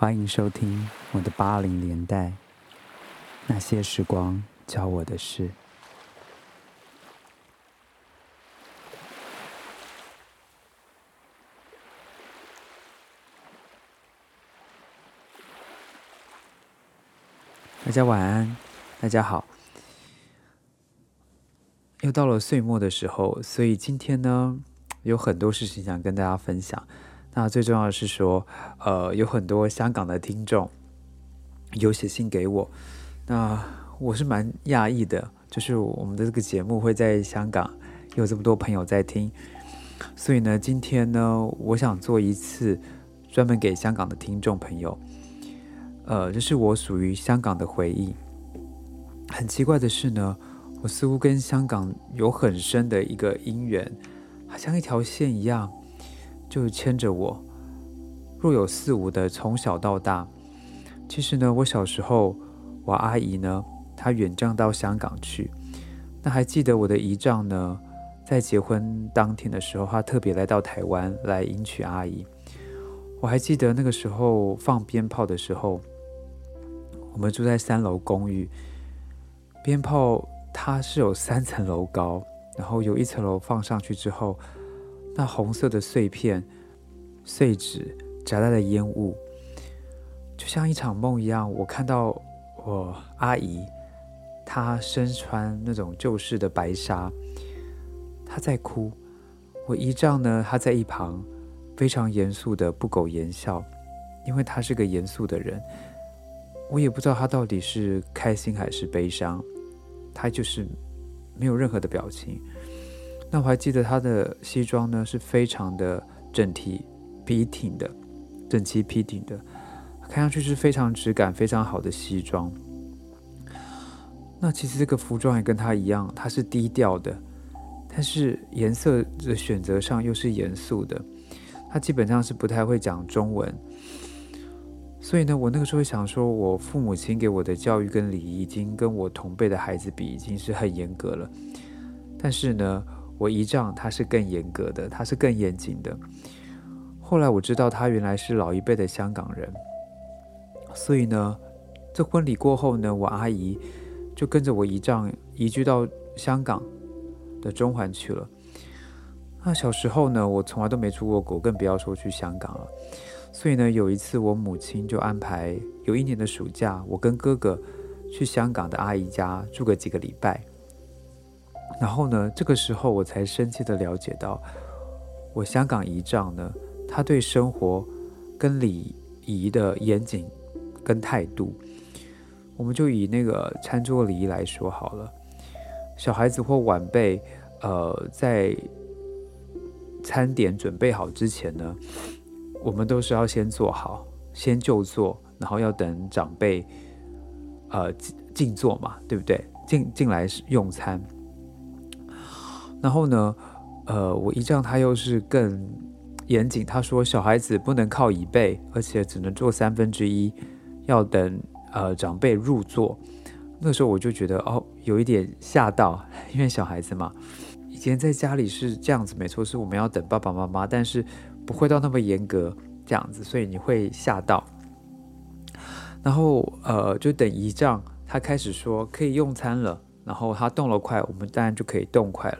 欢迎收听我的八零年代那些时光教我的事。大家晚安，大家好。又到了岁末的时候，所以今天呢，有很多事情想跟大家分享。那最重要的是说，呃，有很多香港的听众有写信给我，那我是蛮讶异的，就是我们的这个节目会在香港有这么多朋友在听，所以呢，今天呢，我想做一次专门给香港的听众朋友，呃，这是我属于香港的回忆。很奇怪的是呢，我似乎跟香港有很深的一个姻缘，好像一条线一样。就牵着我，若有似无的从小到大。其实呢，我小时候，我阿姨呢，她远嫁到香港去。那还记得我的姨丈呢，在结婚当天的时候，他特别来到台湾来迎娶阿姨。我还记得那个时候放鞭炮的时候，我们住在三楼公寓，鞭炮它是有三层楼高，然后有一层楼放上去之后。那红色的碎片、碎纸夹带的烟雾，就像一场梦一样。我看到我阿姨，她身穿那种旧式的白纱，她在哭。我姨丈呢，他在一旁非常严肃的不苟言笑，因为他是个严肃的人。我也不知道他到底是开心还是悲伤，他就是没有任何的表情。那我还记得他的西装呢，是非常的整齐、笔挺的，整齐笔挺的，看上去是非常质感非常好的西装。那其实这个服装也跟他一样，它是低调的，但是颜色的选择上又是严肃的。他基本上是不太会讲中文，所以呢，我那个时候想说，我父母亲给我的教育跟礼仪，已经跟我同辈的孩子比，已经是很严格了。但是呢。我姨丈他是更严格的，他是更严谨的。后来我知道他原来是老一辈的香港人，所以呢，这婚礼过后呢，我阿姨就跟着我姨丈移居到香港的中环去了。那小时候呢，我从来都没出过国，更不要说去香港了。所以呢，有一次我母亲就安排有一年的暑假，我跟哥哥去香港的阿姨家住个几个礼拜。然后呢，这个时候我才深切的了解到，我香港姨丈呢，他对生活跟礼仪的严谨跟态度，我们就以那个餐桌礼仪来说好了。小孩子或晚辈，呃，在餐点准备好之前呢，我们都是要先做好，先就坐，然后要等长辈，呃，进座嘛，对不对？进进来用餐。然后呢，呃，我姨丈他又是更严谨，他说小孩子不能靠椅背，而且只能坐三分之一，要等呃长辈入座。那时候我就觉得哦，有一点吓到，因为小孩子嘛，以前在家里是这样子，没错，是我们要等爸爸妈妈，但是不会到那么严格这样子，所以你会吓到。然后呃，就等姨丈他开始说可以用餐了。然后他动了筷，我们当然就可以动筷了。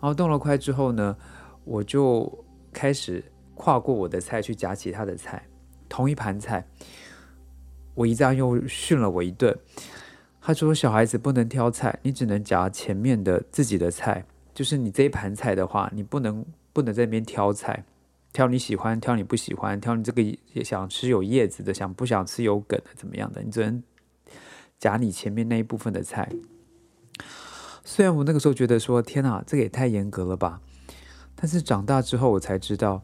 然后动了筷之后呢，我就开始跨过我的菜去夹其他的菜。同一盘菜，我姨丈又训了我一顿。他说：“小孩子不能挑菜，你只能夹前面的自己的菜。就是你这一盘菜的话，你不能不能在那边挑菜，挑你喜欢，挑你不喜欢，挑你这个想吃有叶子的，想不想吃有梗的，怎么样的？你只能夹你前面那一部分的菜。”虽然我那个时候觉得说天哪，这个也太严格了吧，但是长大之后我才知道，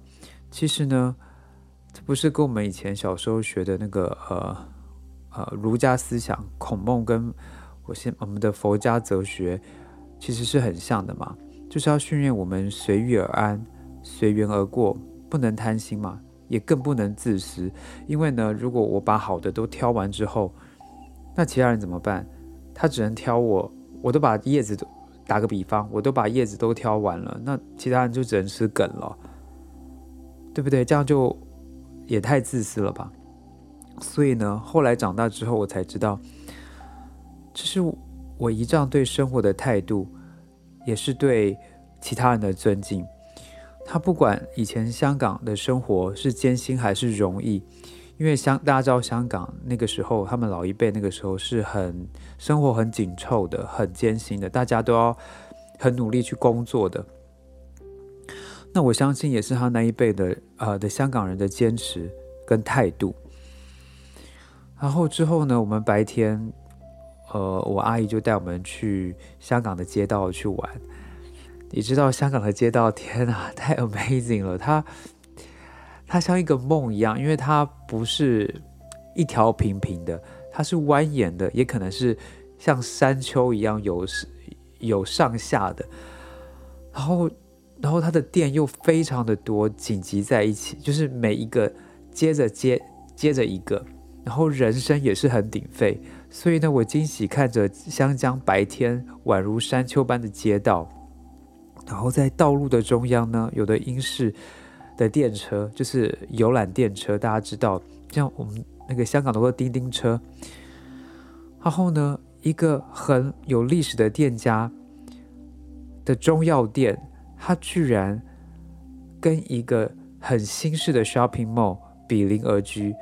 其实呢，这不是跟我们以前小时候学的那个呃呃儒家思想孔孟跟我现我们的佛家哲学其实是很像的嘛，就是要训练我们随遇而安，随缘而过，不能贪心嘛，也更不能自私，因为呢，如果我把好的都挑完之后，那其他人怎么办？他只能挑我。我都把叶子都打个比方，我都把叶子都挑完了，那其他人就只能吃梗了，对不对？这样就也太自私了吧？所以呢，后来长大之后，我才知道，这是我一仗对生活的态度，也是对其他人的尊敬。他不管以前香港的生活是艰辛还是容易，因为香大家知道香港那个时候，他们老一辈那个时候是很生活很紧凑的，很艰辛的，大家都要很努力去工作的。那我相信也是他那一辈的呃的香港人的坚持跟态度。然后之后呢，我们白天，呃，我阿姨就带我们去香港的街道去玩。你知道香港的街道，天啊，太 amazing 了！它它像一个梦一样，因为它不是一条平平的，它是蜿蜒的，也可能是像山丘一样有有上下的。然后，然后它的店又非常的多，紧集在一起，就是每一个接着接接着一个，然后人声也是很鼎沸。所以呢，我惊喜看着湘江白天宛如山丘般的街道。然后在道路的中央呢，有的英式的电车，就是游览电车，大家知道，像我们那个香港的叮叮车。然后呢，一个很有历史的店家的中药店，它居然跟一个很新式的 shopping mall 比邻而居。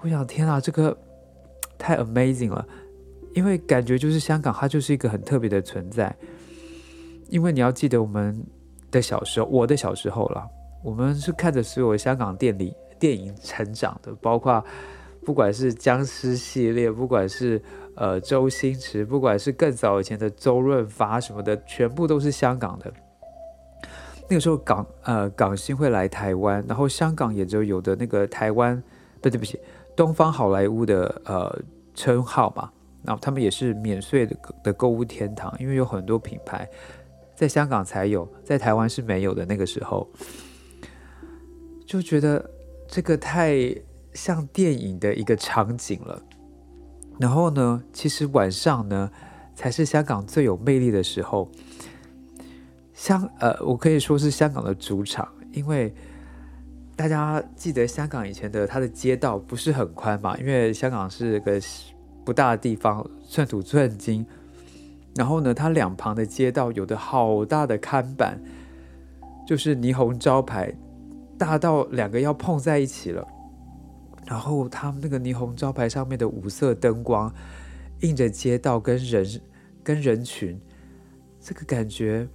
我想，天啊，这个太 amazing 了，因为感觉就是香港，它就是一个很特别的存在。因为你要记得我们的小时候，我的小时候了，我们是看着所有香港电影电影成长的，包括不管是僵尸系列，不管是呃周星驰，不管是更早以前的周润发什么的，全部都是香港的。那个时候港呃港星会来台湾，然后香港也就有的那个台湾不对不起东方好莱坞的呃称号嘛，然后他们也是免税的的购物天堂，因为有很多品牌。在香港才有，在台湾是没有的。那个时候就觉得这个太像电影的一个场景了。然后呢，其实晚上呢才是香港最有魅力的时候。香呃，我可以说是香港的主场，因为大家记得香港以前的它的街道不是很宽嘛，因为香港是个不大的地方，寸土寸金。然后呢，它两旁的街道有的好大的看板，就是霓虹招牌，大到两个要碰在一起了。然后他们那个霓虹招牌上面的五色灯光，映着街道跟人跟人群，这个感觉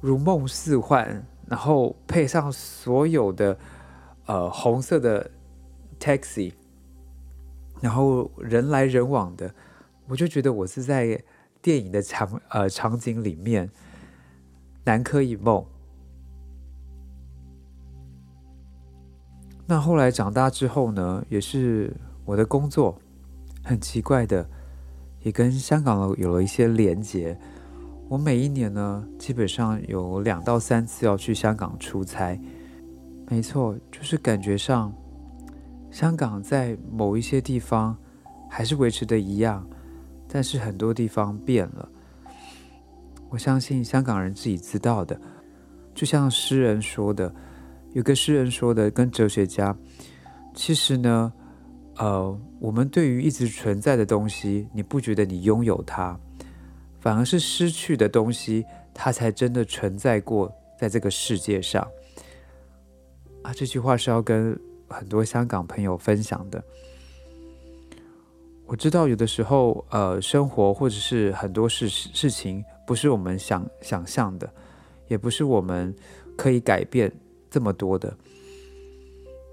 如梦似幻。然后配上所有的呃红色的 taxi，然后人来人往的，我就觉得我是在。电影的场呃场景里面，南柯一梦。那后来长大之后呢，也是我的工作，很奇怪的，也跟香港有了一些连结。我每一年呢，基本上有两到三次要去香港出差。没错，就是感觉上，香港在某一些地方还是维持的一样。但是很多地方变了，我相信香港人自己知道的。就像诗人说的，有个诗人说的，跟哲学家，其实呢，呃，我们对于一直存在的东西，你不觉得你拥有它，反而是失去的东西，它才真的存在过在这个世界上。啊，这句话是要跟很多香港朋友分享的。我知道有的时候，呃，生活或者是很多事事情，不是我们想想象的，也不是我们可以改变这么多的。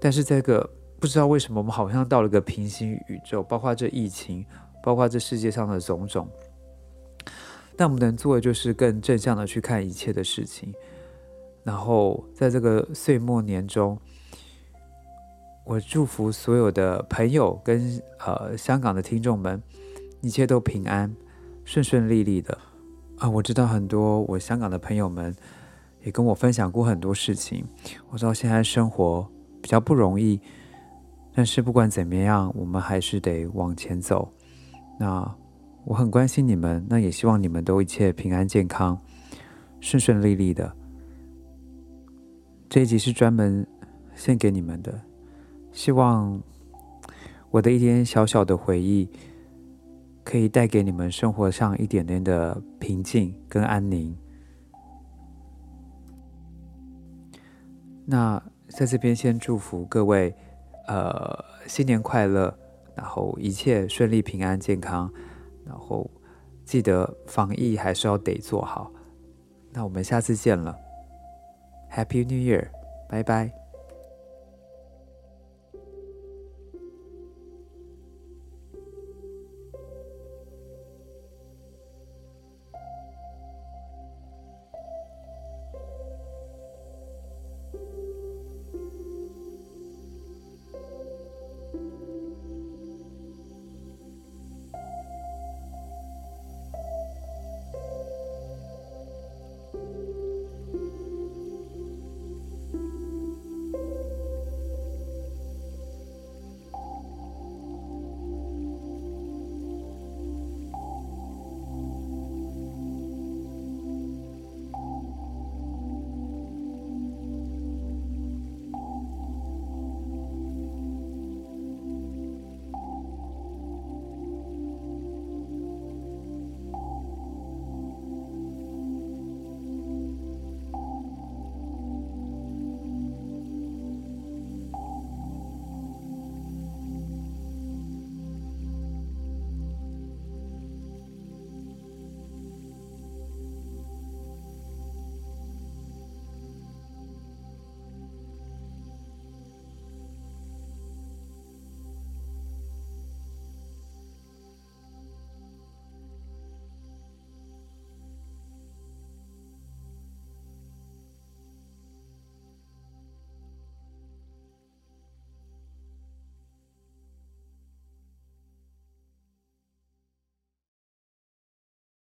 但是这个不知道为什么，我们好像到了个平行宇宙，包括这疫情，包括这世界上的种种。但我们能做的就是更正向的去看一切的事情，然后在这个岁末年中。我祝福所有的朋友跟呃香港的听众们，一切都平安、顺顺利利的啊！我知道很多我香港的朋友们也跟我分享过很多事情。我知道现在生活比较不容易，但是不管怎么样，我们还是得往前走。那我很关心你们，那也希望你们都一切平安健康、顺顺利利的。这一集是专门献给你们的。希望我的一点小小的回忆，可以带给你们生活上一点点的平静跟安宁。那在这边先祝福各位，呃，新年快乐，然后一切顺利、平安、健康，然后记得防疫还是要得做好。那我们下次见了，Happy New Year，拜拜。